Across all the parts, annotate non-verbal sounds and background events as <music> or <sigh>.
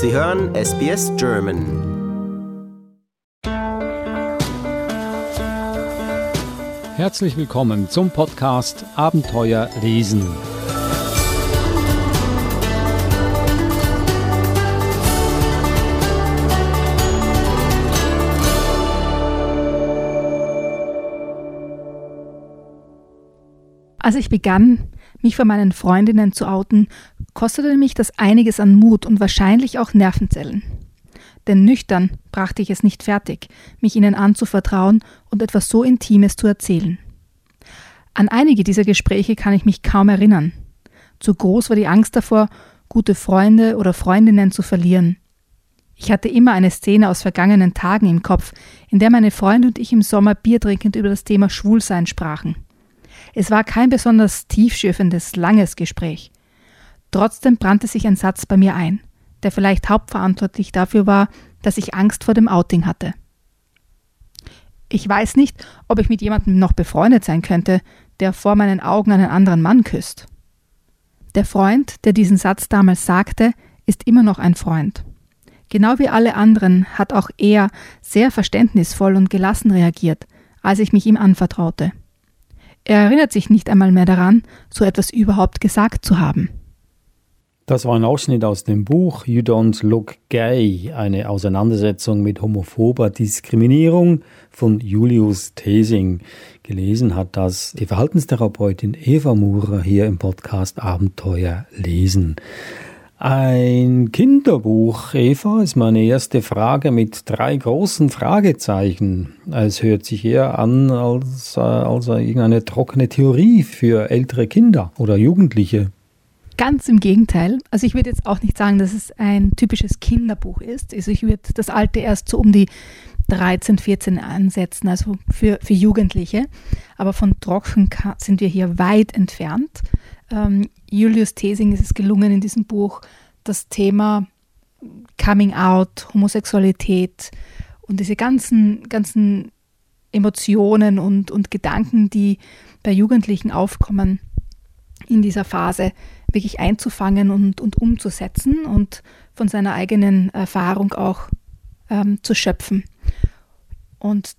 Sie hören SBS German. Herzlich willkommen zum Podcast Abenteuer lesen. Als ich begann, mich vor meinen Freundinnen zu outen, kostete mich das einiges an Mut und wahrscheinlich auch Nervenzellen. Denn nüchtern brachte ich es nicht fertig, mich ihnen anzuvertrauen und etwas so Intimes zu erzählen. An einige dieser Gespräche kann ich mich kaum erinnern. Zu groß war die Angst davor, gute Freunde oder Freundinnen zu verlieren. Ich hatte immer eine Szene aus vergangenen Tagen im Kopf, in der meine Freunde und ich im Sommer Bier trinkend über das Thema Schwulsein sprachen. Es war kein besonders tiefschürfendes, langes Gespräch. Trotzdem brannte sich ein Satz bei mir ein, der vielleicht hauptverantwortlich dafür war, dass ich Angst vor dem Outing hatte. Ich weiß nicht, ob ich mit jemandem noch befreundet sein könnte, der vor meinen Augen einen anderen Mann küsst. Der Freund, der diesen Satz damals sagte, ist immer noch ein Freund. Genau wie alle anderen hat auch er sehr verständnisvoll und gelassen reagiert, als ich mich ihm anvertraute. Er erinnert sich nicht einmal mehr daran, so etwas überhaupt gesagt zu haben. Das war ein Ausschnitt aus dem Buch You Don't Look Gay, eine Auseinandersetzung mit homophober Diskriminierung von Julius Thesing. Gelesen hat das die Verhaltenstherapeutin Eva Murer hier im Podcast Abenteuer lesen. Ein Kinderbuch, Eva, ist meine erste Frage mit drei großen Fragezeichen. Es hört sich eher an als, äh, als irgendeine trockene Theorie für ältere Kinder oder Jugendliche. Ganz im Gegenteil. Also ich würde jetzt auch nicht sagen, dass es ein typisches Kinderbuch ist. Also ich würde das alte erst so um die 13, 14 ansetzen, also für, für Jugendliche. Aber von trocken sind wir hier weit entfernt ähm, Julius Thesing ist es gelungen, in diesem Buch das Thema Coming Out, Homosexualität und diese ganzen, ganzen Emotionen und, und Gedanken, die bei Jugendlichen aufkommen, in dieser Phase wirklich einzufangen und, und umzusetzen und von seiner eigenen Erfahrung auch ähm, zu schöpfen. Und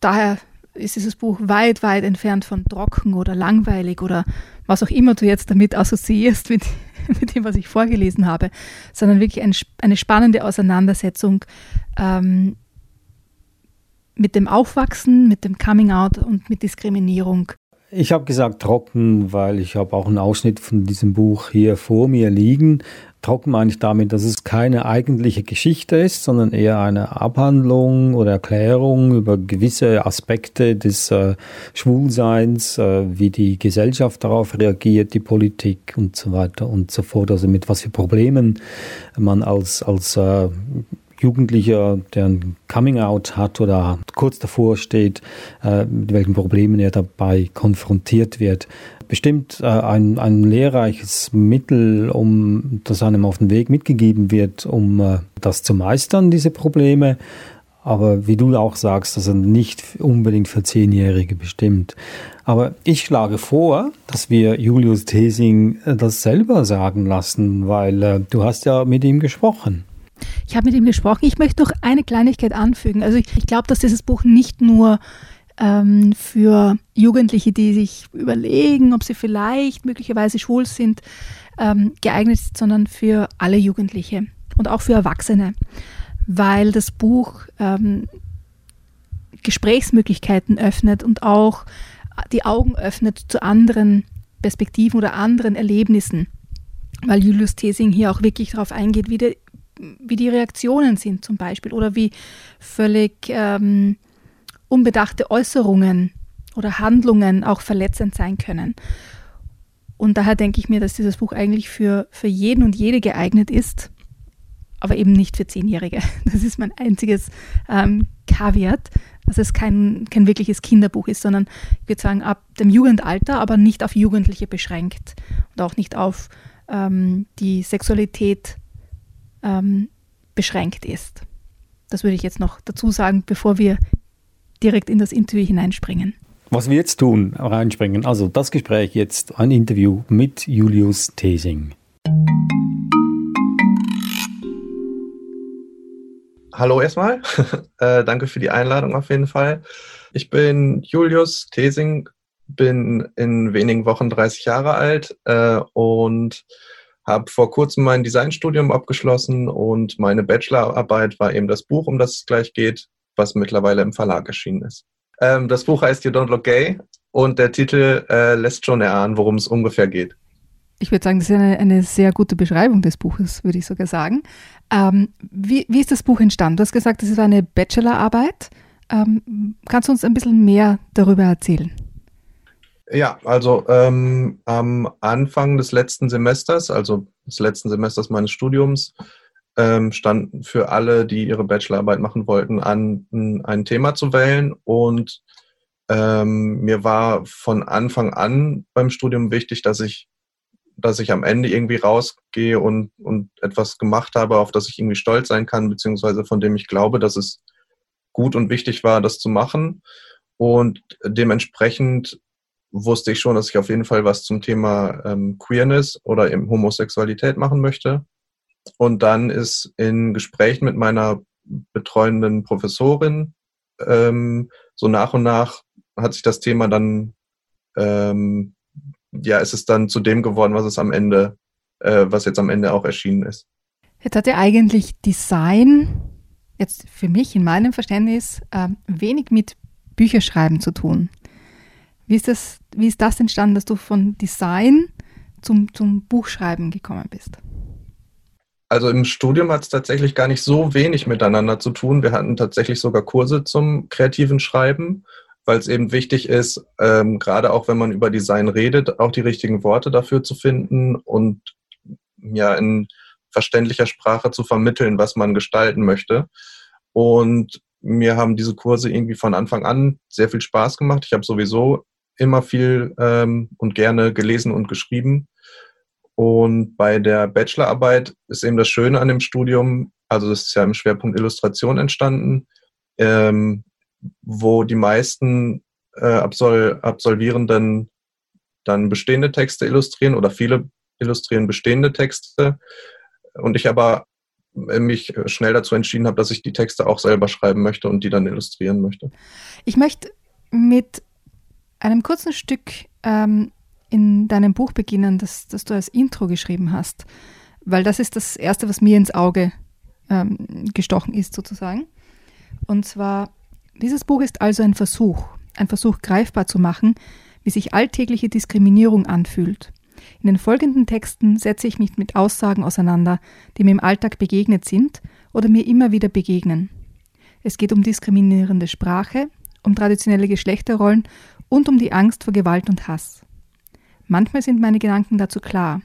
daher ist dieses Buch weit, weit entfernt von trocken oder langweilig oder was auch immer du jetzt damit assoziierst mit, <laughs> mit dem, was ich vorgelesen habe, sondern wirklich ein, eine spannende Auseinandersetzung ähm, mit dem Aufwachsen, mit dem Coming Out und mit Diskriminierung. Ich habe gesagt trocken, weil ich habe auch einen Ausschnitt von diesem Buch hier vor mir liegen. Trocken meine ich damit, dass es keine eigentliche Geschichte ist, sondern eher eine Abhandlung oder Erklärung über gewisse Aspekte des äh, Schwulseins, äh, wie die Gesellschaft darauf reagiert, die Politik und so weiter und so fort. Also mit was für Problemen man als, als äh, Jugendlicher, der ein Coming-out hat oder kurz davor steht, äh, mit welchen Problemen er dabei konfrontiert wird. Bestimmt äh, ein, ein lehrreiches Mittel, um das einem auf den Weg mitgegeben wird, um äh, das zu meistern, diese Probleme. Aber wie du auch sagst, also nicht unbedingt für Zehnjährige bestimmt. Aber ich schlage vor, dass wir Julius Thesing das selber sagen lassen, weil äh, du hast ja mit ihm gesprochen. Ich habe mit ihm gesprochen. Ich möchte noch eine Kleinigkeit anfügen. Also ich, ich glaube, dass dieses Buch nicht nur ähm, für Jugendliche, die sich überlegen, ob sie vielleicht möglicherweise schwul sind, ähm, geeignet ist, sondern für alle Jugendliche und auch für Erwachsene, weil das Buch ähm, Gesprächsmöglichkeiten öffnet und auch die Augen öffnet zu anderen Perspektiven oder anderen Erlebnissen, weil Julius Thesing hier auch wirklich darauf eingeht, wie, der, wie die Reaktionen sind zum Beispiel oder wie völlig ähm, unbedachte Äußerungen oder Handlungen auch verletzend sein können. Und daher denke ich mir, dass dieses Buch eigentlich für, für jeden und jede geeignet ist, aber eben nicht für Zehnjährige. <laughs> Das ist mein einziges ähm, Kaviat, dass es kein, kein wirkliches Kinderbuch ist, sondern ich würde sagen, ab dem Jugendalter, aber nicht auf Jugendliche beschränkt und auch nicht auf ähm, die Sexualität ähm, beschränkt ist. Das würde ich jetzt noch dazu sagen, bevor wir direkt in das Interview hineinspringen. Was wir jetzt tun, reinspringen, also das Gespräch jetzt, ein Interview mit Julius Thesing. hallo erstmal. <laughs> äh, danke für die Einladung auf jeden Fall. Ich bin Julius Thesing, bin in wenigen Wochen 30 Jahre alt äh, und habe vor kurzem mein Designstudium abgeschlossen und meine Bachelorarbeit war eben das Buch, um das es gleich geht, was mittlerweile im Verlag erschienen ist. Ähm, das Buch heißt You Don't Look Gay und der Titel äh, lässt schon erahnen, worum es ungefähr geht. Ich würde sagen, das ist eine, eine, sehr gute Beschreibung des Buches, würde ich sogar sagen. Ähm, wie, wie, ist das Buch entstanden? Du hast gesagt, es ist eine Bachelorarbeit. Ähm, kannst du uns ein bisschen mehr darüber erzählen? Ja, also ähm, am Anfang des letzten Semesters, also des letzten Semesters meines Studiums, ähm, stand für alle, die ihre Bachelorarbeit machen wollten, an, ein Thema zu wählen. Und ähm, mir war von Anfang an beim Studium wichtig, dass ich, dass ich am Ende irgendwie rausgehe und, und etwas gemacht habe, auf das ich irgendwie stolz sein kann, beziehungsweise von dem ich glaube, dass es gut und wichtig war, das zu machen. Und dementsprechend wusste ich schon, dass ich auf jeden Fall was zum Thema ähm, Queerness oder eben Homosexualität machen möchte. Und dann ist in Gesprächen mit meiner betreuenden Professorin ähm, so nach und nach hat sich das Thema dann, ähm, ja, ist es dann zu dem geworden, was es am Ende, äh, was jetzt am Ende auch erschienen ist. Jetzt hat ja eigentlich Design, jetzt für mich in meinem Verständnis, äh, wenig mit Bücherschreiben zu tun. Wie ist das, wie ist das entstanden, dass du von Design zum, zum Buchschreiben gekommen bist? Also im Studium hat es tatsächlich gar nicht so wenig miteinander zu tun. Wir hatten tatsächlich sogar Kurse zum kreativen Schreiben, weil es eben wichtig ist, ähm, gerade auch wenn man über Design redet, auch die richtigen Worte dafür zu finden und ja in verständlicher Sprache zu vermitteln, was man gestalten möchte. Und mir haben diese Kurse irgendwie von Anfang an sehr viel Spaß gemacht. Ich habe sowieso immer viel ähm, und gerne gelesen und geschrieben. Und bei der Bachelorarbeit ist eben das Schöne an dem Studium, also das ist ja im Schwerpunkt Illustration entstanden, ähm, wo die meisten äh, Absol Absolvierenden dann bestehende Texte illustrieren oder viele illustrieren bestehende Texte. Und ich aber mich schnell dazu entschieden habe, dass ich die Texte auch selber schreiben möchte und die dann illustrieren möchte. Ich möchte mit einem kurzen Stück ähm, in deinem Buch beginnen, das, das du als Intro geschrieben hast, weil das ist das Erste, was mir ins Auge ähm, gestochen ist, sozusagen. Und zwar, dieses Buch ist also ein Versuch, ein Versuch greifbar zu machen, wie sich alltägliche Diskriminierung anfühlt. In den folgenden Texten setze ich mich mit Aussagen auseinander, die mir im Alltag begegnet sind oder mir immer wieder begegnen. Es geht um diskriminierende Sprache, um traditionelle Geschlechterrollen und um die Angst vor Gewalt und Hass. Manchmal sind meine Gedanken dazu klar,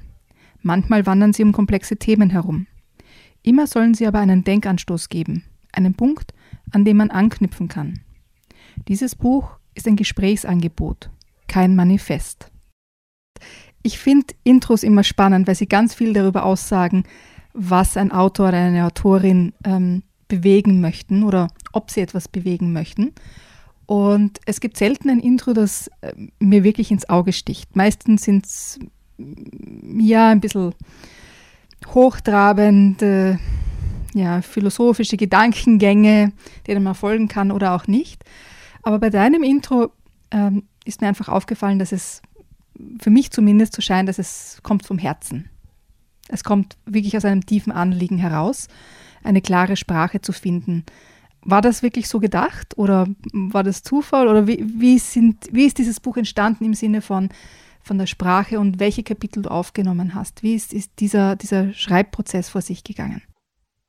manchmal wandern sie um komplexe Themen herum. Immer sollen sie aber einen Denkanstoß geben, einen Punkt, an dem man anknüpfen kann. Dieses Buch ist ein Gesprächsangebot, kein Manifest. Ich finde Intros immer spannend, weil sie ganz viel darüber aussagen, was ein Autor oder eine Autorin ähm, bewegen möchten oder ob sie etwas bewegen möchten. Und es gibt selten ein Intro, das äh, mir wirklich ins Auge sticht. Meistens sind es mm, ja ein bisschen hochtrabende, ja, philosophische Gedankengänge, denen man folgen kann oder auch nicht. Aber bei deinem Intro ähm, ist mir einfach aufgefallen, dass es für mich zumindest so scheint, dass es kommt vom Herzen. Es kommt wirklich aus einem tiefen Anliegen heraus, eine klare Sprache zu finden, war das wirklich so gedacht oder war das Zufall oder wie, wie, sind, wie ist dieses Buch entstanden im Sinne von, von der Sprache und welche Kapitel du aufgenommen hast? Wie ist, ist dieser, dieser Schreibprozess vor sich gegangen?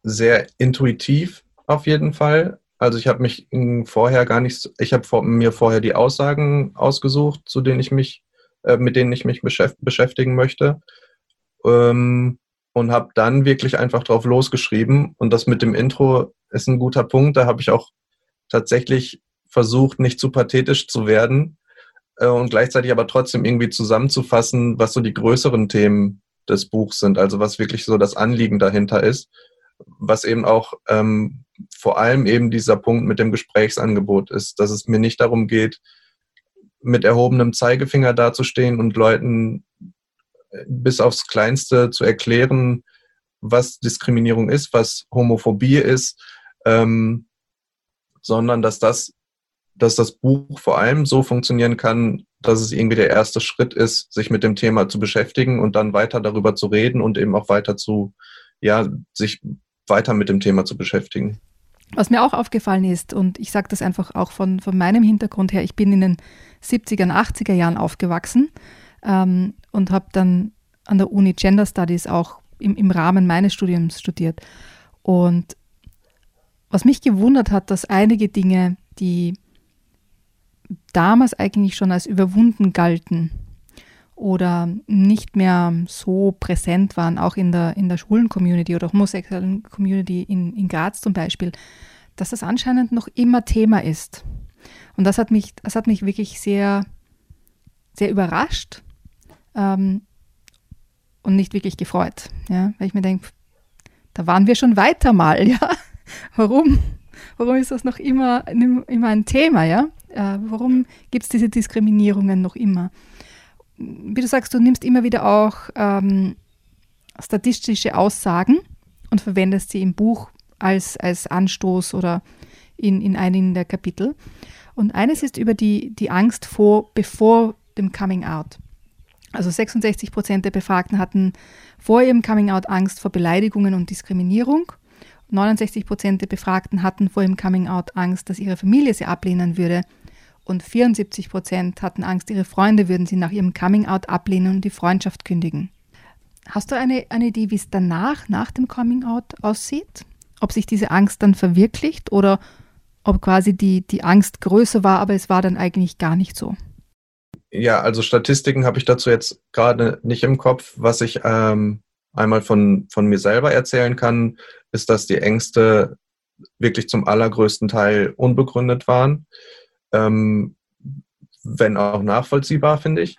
Sehr intuitiv auf jeden Fall. Also ich habe mich vorher gar nicht, ich habe mir vorher die Aussagen ausgesucht, zu denen ich mich, äh, mit denen ich mich beschäftigen möchte. Ähm, und habe dann wirklich einfach drauf losgeschrieben. Und das mit dem Intro ist ein guter Punkt. Da habe ich auch tatsächlich versucht, nicht zu pathetisch zu werden äh, und gleichzeitig aber trotzdem irgendwie zusammenzufassen, was so die größeren Themen des Buchs sind, also was wirklich so das Anliegen dahinter ist, was eben auch ähm, vor allem eben dieser Punkt mit dem Gesprächsangebot ist, dass es mir nicht darum geht, mit erhobenem Zeigefinger dazustehen und Leuten bis aufs Kleinste zu erklären, was Diskriminierung ist, was Homophobie ist, ähm, sondern dass das, dass das Buch vor allem so funktionieren kann, dass es irgendwie der erste Schritt ist, sich mit dem Thema zu beschäftigen und dann weiter darüber zu reden und eben auch weiter zu, ja, sich weiter mit dem Thema zu beschäftigen. Was mir auch aufgefallen ist, und ich sage das einfach auch von, von meinem Hintergrund her, ich bin in den 70er, 80er Jahren aufgewachsen ähm, und habe dann an der Uni Gender Studies auch im, im Rahmen meines Studiums studiert. Und was mich gewundert hat, dass einige Dinge, die damals eigentlich schon als überwunden galten oder nicht mehr so präsent waren, auch in der, in der schwulen Community oder homosexuellen Community in, in Graz zum Beispiel, dass das anscheinend noch immer Thema ist. Und das hat mich, das hat mich wirklich sehr, sehr überrascht ähm, und nicht wirklich gefreut. Ja? Weil ich mir denke, da waren wir schon weiter mal, <laughs> ja. Warum? Warum ist das noch immer, immer ein Thema, ja? Äh, warum gibt es diese Diskriminierungen noch immer? Wie du sagst, du nimmst immer wieder auch ähm, statistische Aussagen und verwendest sie im Buch als, als Anstoß oder in, in einigen der Kapitel. Und eines ist über die, die Angst vor, bevor dem Coming Out. Also 66 Prozent der Befragten hatten vor ihrem Coming Out Angst vor Beleidigungen und Diskriminierung. 69 Prozent der Befragten hatten vor ihrem Coming Out Angst, dass ihre Familie sie ablehnen würde. Und 74 Prozent hatten Angst, ihre Freunde würden sie nach ihrem Coming Out ablehnen und die Freundschaft kündigen. Hast du eine, eine Idee, wie es danach, nach dem Coming Out aussieht? Ob sich diese Angst dann verwirklicht oder ob quasi die, die Angst größer war, aber es war dann eigentlich gar nicht so? Ja, also Statistiken habe ich dazu jetzt gerade nicht im Kopf. Was ich ähm, einmal von, von mir selber erzählen kann, ist, dass die Ängste wirklich zum allergrößten Teil unbegründet waren, ähm, wenn auch nachvollziehbar, finde ich.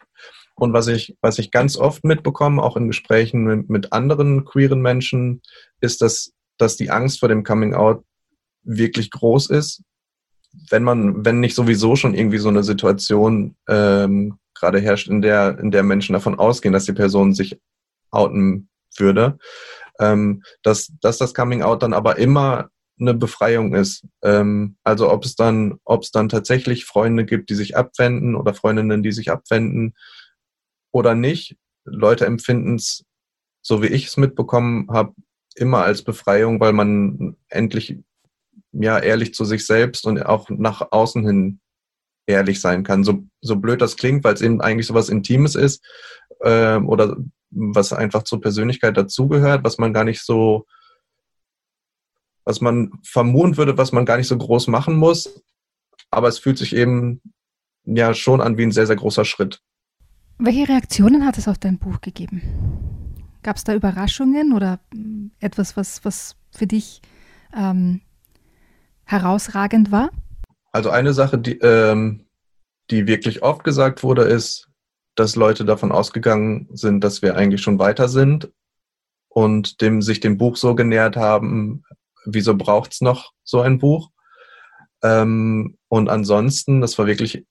Und was ich, was ich ganz oft mitbekomme, auch in Gesprächen mit, mit anderen queeren Menschen, ist, dass, dass die Angst vor dem Coming Out wirklich groß ist wenn man, wenn nicht sowieso schon irgendwie so eine Situation ähm, gerade herrscht, in der, in der Menschen davon ausgehen, dass die Person sich outen würde, ähm, dass, dass das Coming Out dann aber immer eine Befreiung ist. Ähm, also ob es dann, ob es dann tatsächlich Freunde gibt, die sich abwenden oder Freundinnen, die sich abwenden oder nicht. Leute empfinden es, so wie ich es mitbekommen habe, immer als Befreiung, weil man endlich ja, ehrlich zu sich selbst und auch nach außen hin ehrlich sein kann. So, so blöd das klingt, weil es eben eigentlich so was Intimes ist äh, oder was einfach zur Persönlichkeit dazugehört, was man gar nicht so, was man vermuten würde, was man gar nicht so groß machen muss. Aber es fühlt sich eben ja schon an wie ein sehr, sehr großer Schritt. Welche Reaktionen hat es auf dein Buch gegeben? Gab es da Überraschungen oder etwas, was, was für dich ähm, herausragend war? Also eine Sache, die, ähm, die wirklich oft gesagt wurde, ist, dass Leute davon ausgegangen sind, dass wir eigentlich schon weiter sind und dem, sich dem Buch so genähert haben, wieso braucht es noch so ein Buch? Ähm, und ansonsten, das war wirklich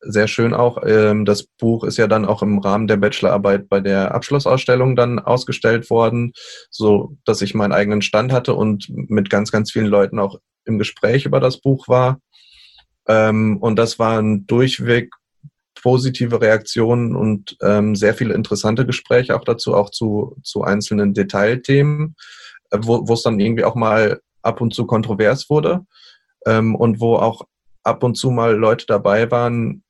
sehr schön auch. Ähm, das Buch ist ja dann auch im Rahmen der Bachelorarbeit bei der Abschlussausstellung dann ausgestellt worden, so dass ich meinen eigenen Stand hatte und mit ganz, ganz vielen Leuten auch im Gespräch über das Buch war. Ähm, und das waren durchweg positive Reaktionen und ähm, sehr viele interessante Gespräche auch dazu, auch zu, zu einzelnen Detailthemen, äh, wo es dann irgendwie auch mal ab und zu kontrovers wurde ähm, und wo auch ab und zu mal Leute dabei waren,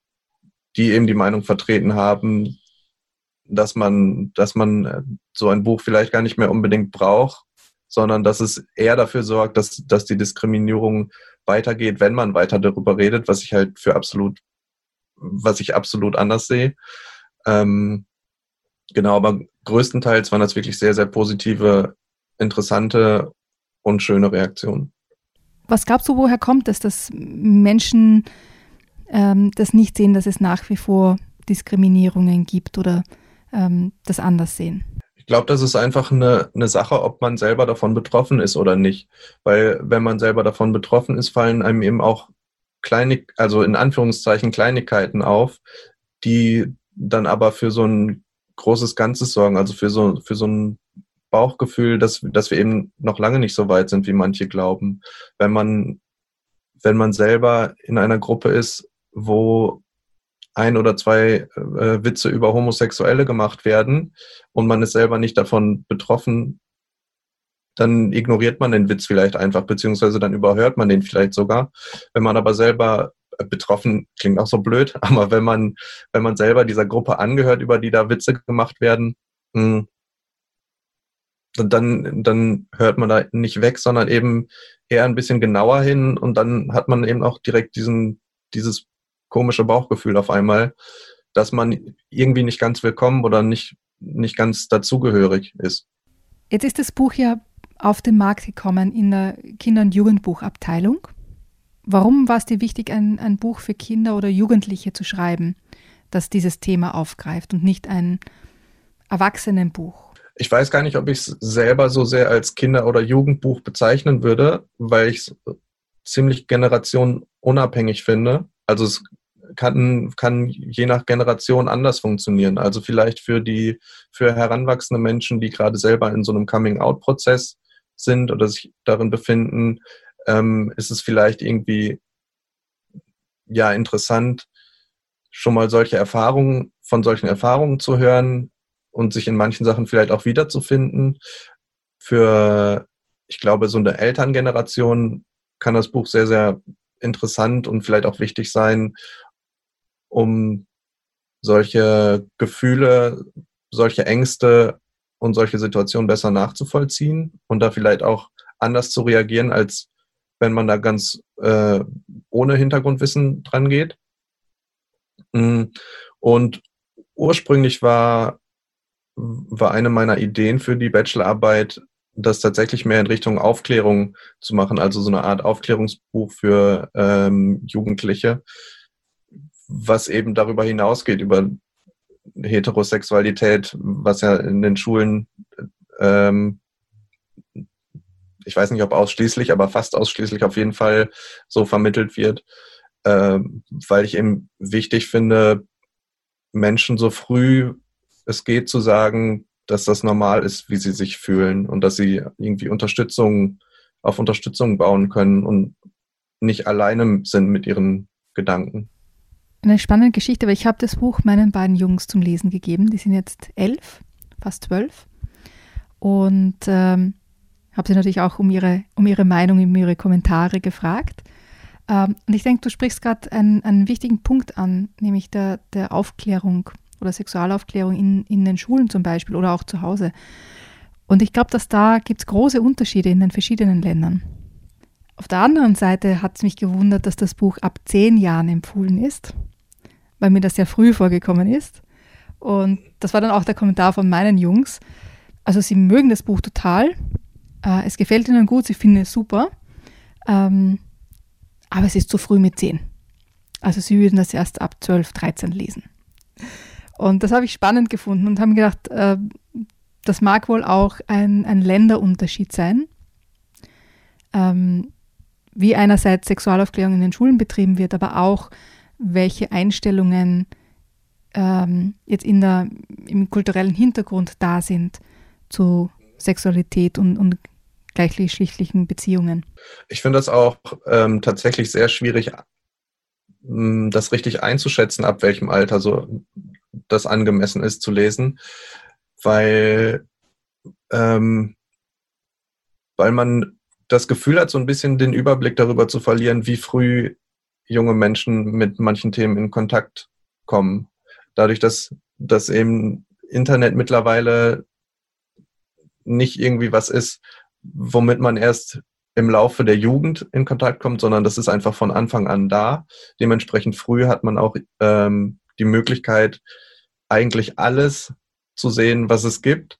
die eben die Meinung vertreten haben, dass man, dass man äh, so ein Buch vielleicht gar nicht mehr unbedingt braucht, sondern dass es eher dafür sorgt, dass, dass die Diskriminierung weitergeht, wenn man weiter darüber redet, was ich halt für absolut, was ich absolut anders sehe. Ähm, genau, aber größtenteils waren das wirklich sehr, sehr positive, interessante und schöne Reaktionen. Was glaubst du, woher kommt es, dass Menschen ähm, das nicht sehen, dass es nach wie vor Diskriminierungen gibt oder ähm, das anders sehen? glaube, das ist einfach eine, eine Sache, ob man selber davon betroffen ist oder nicht. Weil wenn man selber davon betroffen ist, fallen einem eben auch kleine, also in Anführungszeichen Kleinigkeiten auf, die dann aber für so ein großes Ganzes sorgen, also für so, für so ein Bauchgefühl, dass, dass wir eben noch lange nicht so weit sind, wie manche glauben. Wenn man, wenn man selber in einer Gruppe ist, wo ein oder zwei äh, Witze über Homosexuelle gemacht werden und man ist selber nicht davon betroffen, dann ignoriert man den Witz vielleicht einfach, beziehungsweise dann überhört man den vielleicht sogar. Wenn man aber selber äh, betroffen, klingt auch so blöd, <laughs> aber wenn man, wenn man selber dieser Gruppe angehört, über die da Witze gemacht werden, hm, dann, dann hört man da nicht weg, sondern eben eher ein bisschen genauer hin und dann hat man eben auch direkt diesen, dieses komische Bauchgefühl auf einmal, dass man irgendwie nicht ganz willkommen oder nicht, nicht ganz dazugehörig ist. Jetzt ist das Buch ja auf den Markt gekommen in der Kinder- und Jugendbuchabteilung. Warum war es dir wichtig, ein, ein Buch für Kinder oder Jugendliche zu schreiben, das dieses Thema aufgreift und nicht ein Erwachsenenbuch? Ich weiß gar nicht, ob ich es selber so sehr als Kinder- oder Jugendbuch bezeichnen würde, weil ich es ziemlich generationenunabhängig finde. Also es kann, kann je nach Generation anders funktionieren. Also vielleicht für die, für heranwachsende Menschen, die gerade selber in so einem Coming-out-Prozess sind oder sich darin befinden, ähm, ist es vielleicht irgendwie ja interessant, schon mal solche Erfahrungen, von solchen Erfahrungen zu hören und sich in manchen Sachen vielleicht auch wiederzufinden. Für, ich glaube, so eine Elterngeneration kann das Buch sehr, sehr interessant und vielleicht auch wichtig sein, um solche Gefühle, solche Ängste und solche Situationen besser nachzuvollziehen und da vielleicht auch anders zu reagieren, als wenn man da ganz äh, ohne Hintergrundwissen dran geht. Mm, und ursprünglich war, war eine meiner Ideen für die Bachelorarbeit, das tatsächlich mehr in Richtung Aufklärung zu machen, also so eine Art Aufklärungsbuch für ähm, Jugendliche, was eben darüber hinausgeht, über Heterosexualität, was ja in den Schulen, ähm, ich weiß nicht ob ausschließlich, aber fast ausschließlich auf jeden Fall so vermittelt wird, ähm, weil ich eben wichtig finde, Menschen so früh es geht zu sagen, dass das normal ist, wie sie sich fühlen und dass sie irgendwie Unterstützung auf Unterstützung bauen können und nicht alleine sind mit ihren Gedanken eine spannende Geschichte, weil ich habe das Buch meinen beiden Jungs zum Lesen gegeben. Die sind jetzt elf, fast zwölf. Und ähm, habe sie natürlich auch um ihre, um ihre Meinung, um ihre Kommentare gefragt. Ähm, und ich denke, du sprichst gerade einen, einen wichtigen Punkt an, nämlich der, der Aufklärung oder Sexualaufklärung in, in den Schulen zum Beispiel oder auch zu Hause. Und ich glaube, dass da gibt es große Unterschiede in den verschiedenen Ländern. Auf der anderen Seite hat es mich gewundert, dass das Buch ab zehn Jahren empfohlen ist weil mir das sehr früh vorgekommen ist. Und das war dann auch der Kommentar von meinen Jungs. Also sie mögen das Buch total. Äh, es gefällt ihnen gut, sie finden es super. Ähm, aber es ist zu früh mit 10. Also sie würden das erst ab 12, 13 lesen. Und das habe ich spannend gefunden und haben gedacht, äh, das mag wohl auch ein, ein Länderunterschied sein. Ähm, wie einerseits Sexualaufklärung in den Schulen betrieben wird, aber auch welche Einstellungen ähm, jetzt in der, im kulturellen Hintergrund da sind zu Sexualität und, und gleichgeschlechtlichen Beziehungen. Ich finde das auch ähm, tatsächlich sehr schwierig, mm, das richtig einzuschätzen, ab welchem Alter so das angemessen ist zu lesen, weil, ähm, weil man das Gefühl hat, so ein bisschen den Überblick darüber zu verlieren, wie früh junge Menschen mit manchen Themen in Kontakt kommen. Dadurch, dass, dass eben Internet mittlerweile nicht irgendwie was ist, womit man erst im Laufe der Jugend in Kontakt kommt, sondern das ist einfach von Anfang an da. Dementsprechend früh hat man auch ähm, die Möglichkeit, eigentlich alles zu sehen, was es gibt.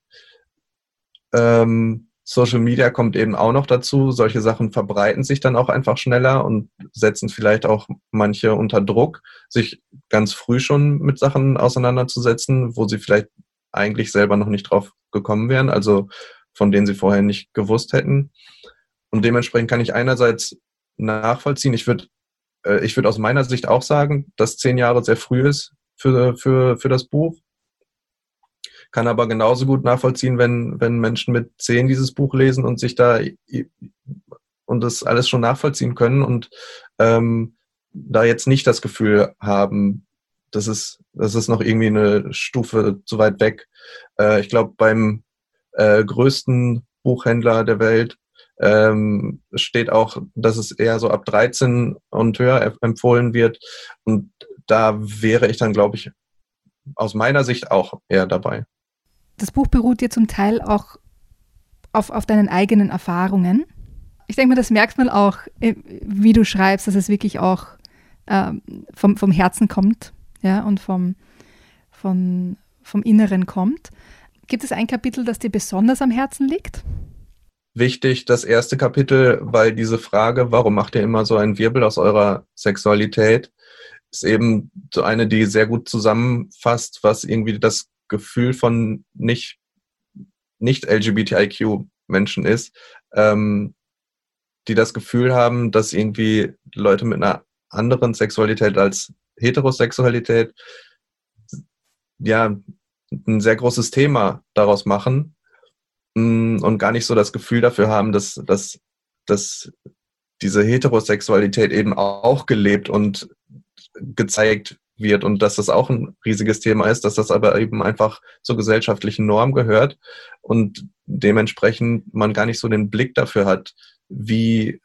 Ähm, Social Media kommt eben auch noch dazu. Solche Sachen verbreiten sich dann auch einfach schneller und setzen vielleicht auch manche unter Druck, sich ganz früh schon mit Sachen auseinanderzusetzen, wo sie vielleicht eigentlich selber noch nicht drauf gekommen wären, also von denen sie vorher nicht gewusst hätten. Und dementsprechend kann ich einerseits nachvollziehen, ich würde äh, ich würde aus meiner Sicht auch sagen, dass zehn Jahre sehr früh ist für, für, für das Buch. Kann aber genauso gut nachvollziehen, wenn, wenn Menschen mit zehn dieses Buch lesen und sich da und das alles schon nachvollziehen können und ähm, da jetzt nicht das Gefühl haben, das ist, das ist noch irgendwie eine Stufe zu weit weg. Äh, ich glaube, beim äh, größten Buchhändler der Welt ähm, steht auch, dass es eher so ab 13 und höher empfohlen wird. Und da wäre ich dann, glaube ich, aus meiner Sicht auch eher dabei. Das Buch beruht dir zum Teil auch auf, auf deinen eigenen Erfahrungen. Ich denke mal, das merkt man auch, äh, wie du schreibst, dass es wirklich auch äh, vom, vom Herzen kommt ja, und vom, vom, vom Inneren kommt. Gibt es ein Kapitel, das dir besonders am Herzen liegt? Wichtig, das erste Kapitel, weil diese Frage, warum macht ihr immer so einen Wirbel aus eurer Sexualität, ist eben so eine, die sehr gut zusammenfasst, was irgendwie das Gefühl von nicht, nicht LGBTIQ-Menschen ist, ähm, die das Gefühl haben, dass irgendwie Leute mit einer anderen Sexualität als Heterosexualität ja ein sehr großes Thema daraus machen mm, und gar nicht so das Gefühl dafür haben, dass, dass, dass diese Heterosexualität eben auch gelebt und gezeigt wird und dass das auch ein riesiges Thema ist, dass das aber eben einfach zur gesellschaftlichen Norm gehört und dementsprechend man gar nicht so den Blick dafür hat, wie,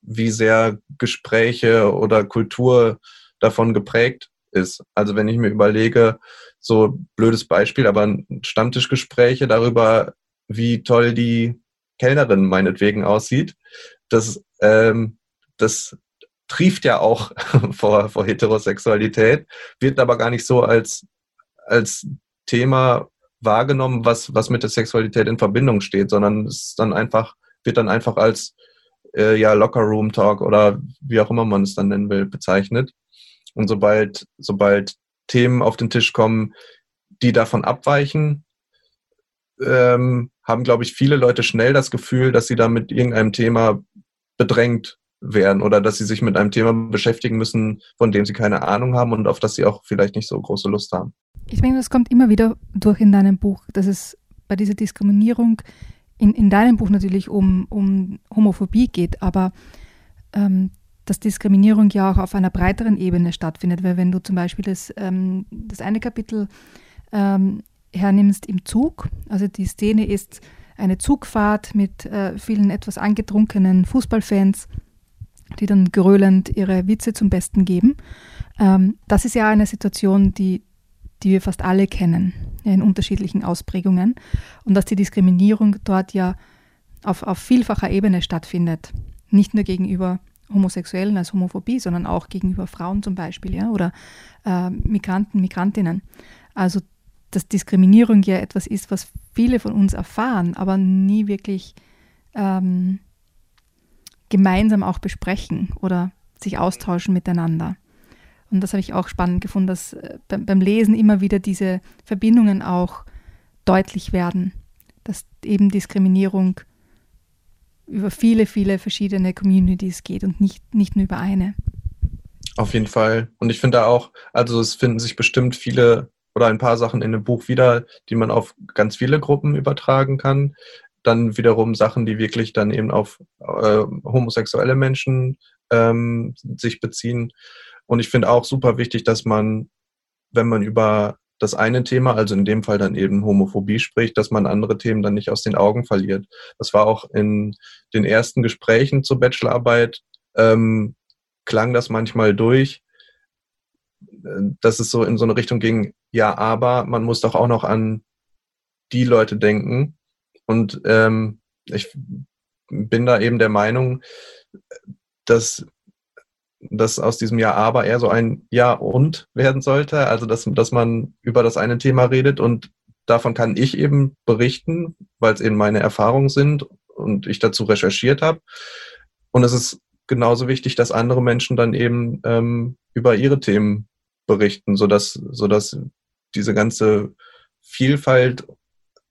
wie sehr Gespräche oder Kultur davon geprägt ist. Also wenn ich mir überlege, so blödes Beispiel, aber Stammtischgespräche darüber, wie toll die Kellnerin meinetwegen aussieht, das, ähm, das trieft ja auch <laughs> vor, vor Heterosexualität, wird aber gar nicht so als, als Thema wahrgenommen, was, was mit der Sexualität in Verbindung steht, sondern es dann einfach, wird dann einfach als äh, ja, Locker Room Talk oder wie auch immer man es dann nennen will, bezeichnet. Und sobald, sobald Themen auf den Tisch kommen, die davon abweichen, ähm, haben, glaube ich, viele Leute schnell das Gefühl, dass sie da mit irgendeinem Thema bedrängt werden oder dass sie sich mit einem Thema beschäftigen müssen, von dem sie keine Ahnung haben und auf das sie auch vielleicht nicht so große Lust haben. Ich meine, das kommt immer wieder durch in deinem Buch, dass es bei dieser Diskriminierung in, in deinem Buch natürlich um, um Homophobie geht, aber ähm, dass Diskriminierung ja auch auf einer breiteren Ebene stattfindet, weil wenn du zum Beispiel das, ähm, das eine Kapitel ähm, hernimmst im Zug, also die Szene ist eine Zugfahrt mit äh, vielen etwas angetrunkenen Fußballfans, die dann gröhlend ihre Witze zum Besten geben. Ähm, das ist ja eine Situation, die, die wir fast alle kennen, in unterschiedlichen Ausprägungen. Und dass die Diskriminierung dort ja auf, auf vielfacher Ebene stattfindet. Nicht nur gegenüber Homosexuellen als Homophobie, sondern auch gegenüber Frauen zum Beispiel, ja, oder äh, Migranten, Migrantinnen. Also dass Diskriminierung ja etwas ist, was viele von uns erfahren, aber nie wirklich ähm, gemeinsam auch besprechen oder sich austauschen miteinander. Und das habe ich auch spannend gefunden, dass äh, beim Lesen immer wieder diese Verbindungen auch deutlich werden, dass eben Diskriminierung über viele, viele verschiedene Communities geht und nicht, nicht nur über eine. Auf jeden Fall. Und ich finde auch, also es finden sich bestimmt viele oder ein paar Sachen in dem Buch wieder, die man auf ganz viele Gruppen übertragen kann. Dann wiederum Sachen, die wirklich dann eben auf äh, homosexuelle Menschen ähm, sich beziehen. Und ich finde auch super wichtig, dass man, wenn man über das eine Thema, also in dem Fall dann eben Homophobie spricht, dass man andere Themen dann nicht aus den Augen verliert. Das war auch in den ersten Gesprächen zur Bachelorarbeit, ähm, klang das manchmal durch, dass es so in so eine Richtung ging, ja, aber man muss doch auch noch an die Leute denken. Und ähm, ich bin da eben der Meinung, dass dass aus diesem Ja aber eher so ein Ja und werden sollte. Also dass, dass man über das eine Thema redet und davon kann ich eben berichten, weil es eben meine Erfahrungen sind und ich dazu recherchiert habe. Und es ist genauso wichtig, dass andere Menschen dann eben ähm, über ihre Themen berichten, sodass, sodass diese ganze Vielfalt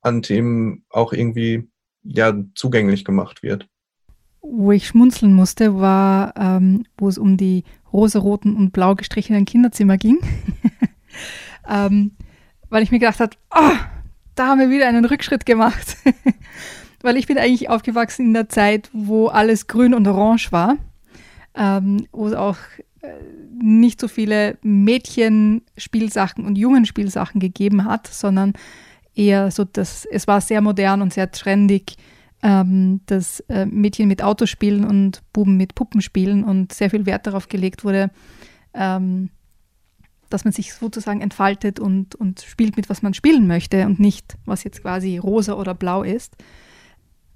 an Themen auch irgendwie ja zugänglich gemacht wird wo ich schmunzeln musste, war, ähm, wo es um die rosaroten und blau gestrichenen Kinderzimmer ging. <laughs> ähm, weil ich mir gedacht habe, oh, da haben wir wieder einen Rückschritt gemacht. <laughs> Weil ich bin eigentlich aufgewachsen in der Zeit, wo alles grün und orange war, ähm, wo es auch äh, nicht so viele Mädchenspielsachen und Jungenspielsachen gegeben hat, sondern eher so, dass es war sehr modern und sehr trendig, ähm, dass äh, Mädchen mit Autos spielen und Buben mit Puppen spielen und sehr viel Wert darauf gelegt wurde, ähm, dass man sich sozusagen entfaltet und, und spielt mit, was man spielen möchte und nicht, was jetzt quasi rosa oder blau ist.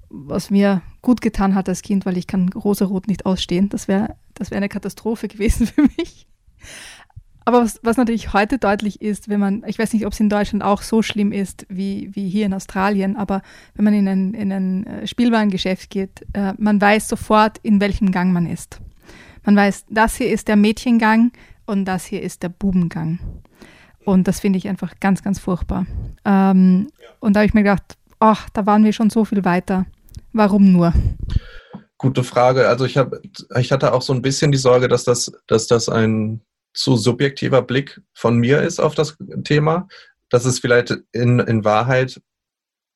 Was mir gut getan hat als Kind, weil ich kann rosa-rot nicht ausstehen. Das wäre das wär eine Katastrophe <laughs> gewesen für mich. Aber was, was natürlich heute deutlich ist, wenn man, ich weiß nicht, ob es in Deutschland auch so schlimm ist wie, wie hier in Australien, aber wenn man in ein, in ein äh, Spielwarengeschäft geht, äh, man weiß sofort, in welchem Gang man ist. Man weiß, das hier ist der Mädchengang und das hier ist der Bubengang. Und das finde ich einfach ganz, ganz furchtbar. Ähm, ja. Und da habe ich mir gedacht, ach, da waren wir schon so viel weiter. Warum nur? Gute Frage. Also ich habe, ich hatte auch so ein bisschen die Sorge, dass das, dass das ein zu subjektiver Blick von mir ist auf das Thema, dass es vielleicht in, in Wahrheit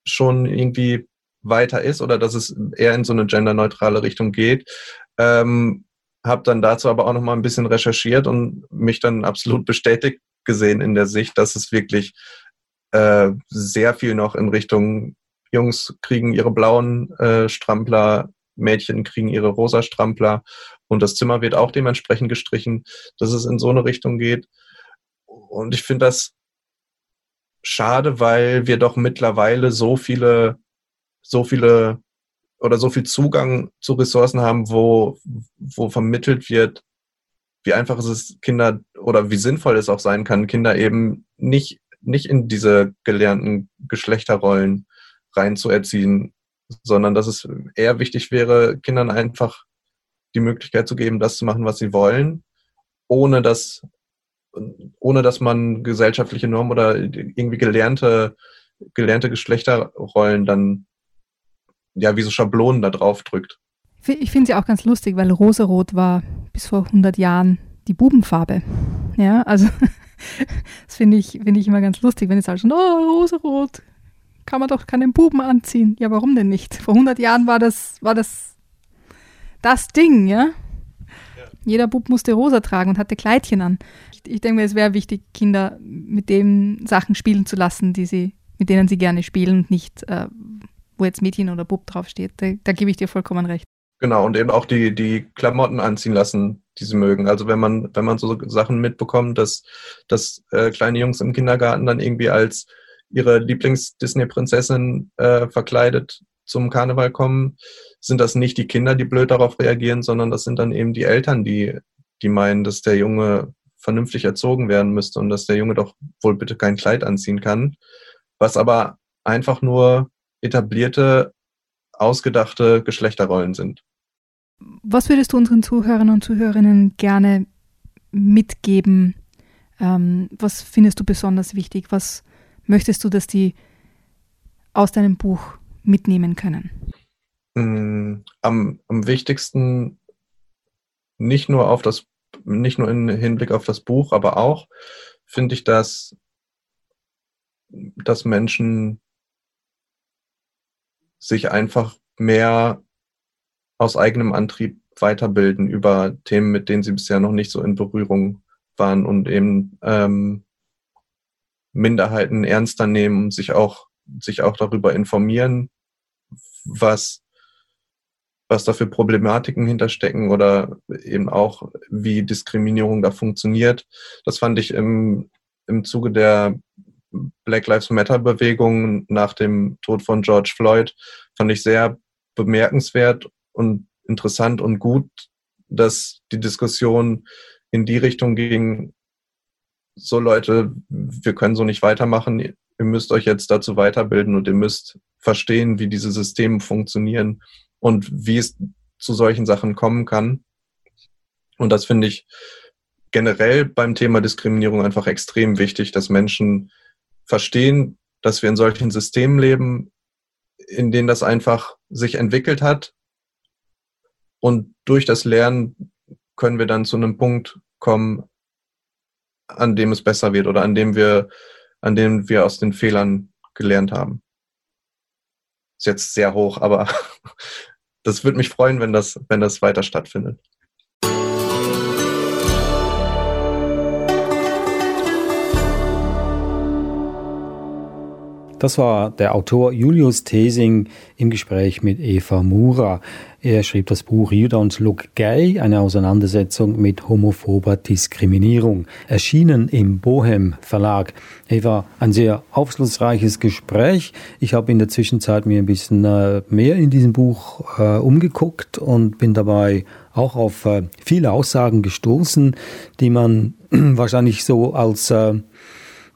schon irgendwie weiter ist oder dass es eher in so eine genderneutrale Richtung geht. Ähm, habe dann dazu aber auch noch mal ein bisschen recherchiert und mich dann absolut bestätigt gesehen in der Sicht, dass es wirklich äh, sehr viel noch in Richtung Jungs kriegen ihre blauen äh, Strampler, Mädchen kriegen ihre rosa Strampler und das Zimmer wird auch dementsprechend gestrichen, dass es in so eine Richtung geht. Und ich finde das schade, weil wir doch mittlerweile so viele, so viele oder so viel Zugang zu Ressourcen haben, wo, wo vermittelt wird, wie einfach es ist, Kinder oder wie sinnvoll es auch sein kann, Kinder eben nicht, nicht in diese gelernten Geschlechterrollen reinzuerziehen, sondern dass es eher wichtig wäre, Kindern einfach die Möglichkeit zu geben, das zu machen, was sie wollen, ohne dass, ohne dass man gesellschaftliche Normen oder irgendwie gelernte, gelernte Geschlechterrollen dann ja wie so Schablonen da drauf drückt. Ich finde sie auch ganz lustig, weil Rosarot war bis vor 100 Jahren die Bubenfarbe. Ja, also <laughs> das finde ich, find ich immer ganz lustig, wenn jetzt halt schon, oh, Rosarot, kann man doch keinen Buben anziehen. Ja, warum denn nicht? Vor 100 Jahren war das, war das das Ding, ja? ja. Jeder Bub musste rosa tragen und hatte Kleidchen an. Ich, ich denke mir, es wäre wichtig, Kinder mit den Sachen spielen zu lassen, die sie, mit denen sie gerne spielen und nicht, äh, wo jetzt Mädchen oder Bub draufsteht. Da, da gebe ich dir vollkommen recht. Genau, und eben auch die, die Klamotten anziehen lassen, die sie mögen. Also wenn man, wenn man so Sachen mitbekommt, dass, dass äh, kleine Jungs im Kindergarten dann irgendwie als ihre Lieblings-Disney-Prinzessin äh, verkleidet zum Karneval kommen, sind das nicht die Kinder, die blöd darauf reagieren, sondern das sind dann eben die Eltern, die, die meinen, dass der Junge vernünftig erzogen werden müsste und dass der Junge doch wohl bitte kein Kleid anziehen kann. Was aber einfach nur etablierte, ausgedachte Geschlechterrollen sind. Was würdest du unseren Zuhörern und Zuhörerinnen gerne mitgeben? Ähm, was findest du besonders wichtig? Was möchtest du, dass die aus deinem Buch mitnehmen können? Mm, am, am wichtigsten nicht nur auf das, nicht nur im Hinblick auf das Buch, aber auch finde ich, dass, dass Menschen sich einfach mehr aus eigenem Antrieb weiterbilden über Themen, mit denen sie bisher noch nicht so in Berührung waren und eben ähm, Minderheiten ernster nehmen und sich auch, sich auch darüber informieren, was, was da für Problematiken hinterstecken oder eben auch, wie Diskriminierung da funktioniert. Das fand ich im, im Zuge der Black Lives Matter Bewegung nach dem Tod von George Floyd, fand ich sehr bemerkenswert und interessant und gut, dass die Diskussion in die Richtung ging, so Leute, wir können so nicht weitermachen, ihr müsst euch jetzt dazu weiterbilden und ihr müsst verstehen, wie diese Systeme funktionieren und wie es zu solchen Sachen kommen kann. Und das finde ich generell beim Thema Diskriminierung einfach extrem wichtig, dass Menschen verstehen, dass wir in solchen Systemen leben, in denen das einfach sich entwickelt hat. Und durch das Lernen können wir dann zu einem Punkt kommen, an dem es besser wird oder an dem wir, an dem wir aus den Fehlern gelernt haben. Ist jetzt sehr hoch, aber <laughs> das würde mich freuen, wenn das, wenn das weiter stattfindet. Das war der Autor Julius Thesing im Gespräch mit Eva Mura. Er schrieb das Buch You Don't Look Gay, eine Auseinandersetzung mit homophober Diskriminierung, erschienen im Bohem Verlag. Eva, ein sehr aufschlussreiches Gespräch. Ich habe in der Zwischenzeit mir ein bisschen äh, mehr in diesem Buch äh, umgeguckt und bin dabei auch auf äh, viele Aussagen gestoßen, die man <clears throat> wahrscheinlich so als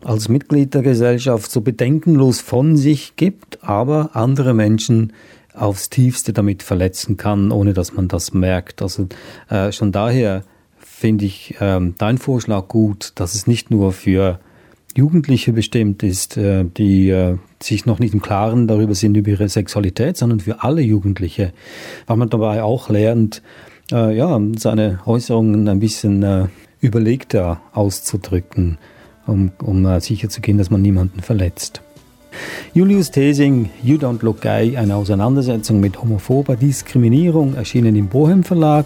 als Mitglied der Gesellschaft so bedenkenlos von sich gibt, aber andere Menschen aufs tiefste damit verletzen kann, ohne dass man das merkt. Also äh, schon daher finde ich ähm, dein Vorschlag gut, dass es nicht nur für Jugendliche bestimmt ist, äh, die äh, sich noch nicht im Klaren darüber sind über ihre Sexualität, sondern für alle Jugendliche, weil man dabei auch lernt, äh, ja, seine Äußerungen ein bisschen äh, überlegter auszudrücken um, um uh, sicherzugehen, dass man niemanden verletzt. Julius Thesing, You Don't Look Gay, eine Auseinandersetzung mit homophober Diskriminierung, erschienen im Bohem Verlag.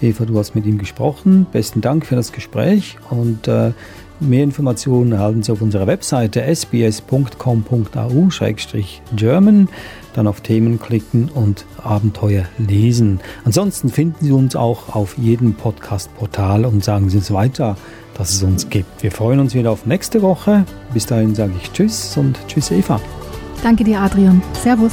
Eva, du hast mit ihm gesprochen. Besten Dank für das Gespräch und äh, mehr Informationen erhalten Sie auf unserer Webseite sbs.com.au-german. Dann auf Themen klicken und Abenteuer lesen. Ansonsten finden Sie uns auch auf jedem Podcast-Portal und sagen Sie es weiter dass es uns gibt. Wir freuen uns wieder auf nächste Woche. Bis dahin sage ich Tschüss und Tschüss Eva. Danke dir, Adrian. Servus.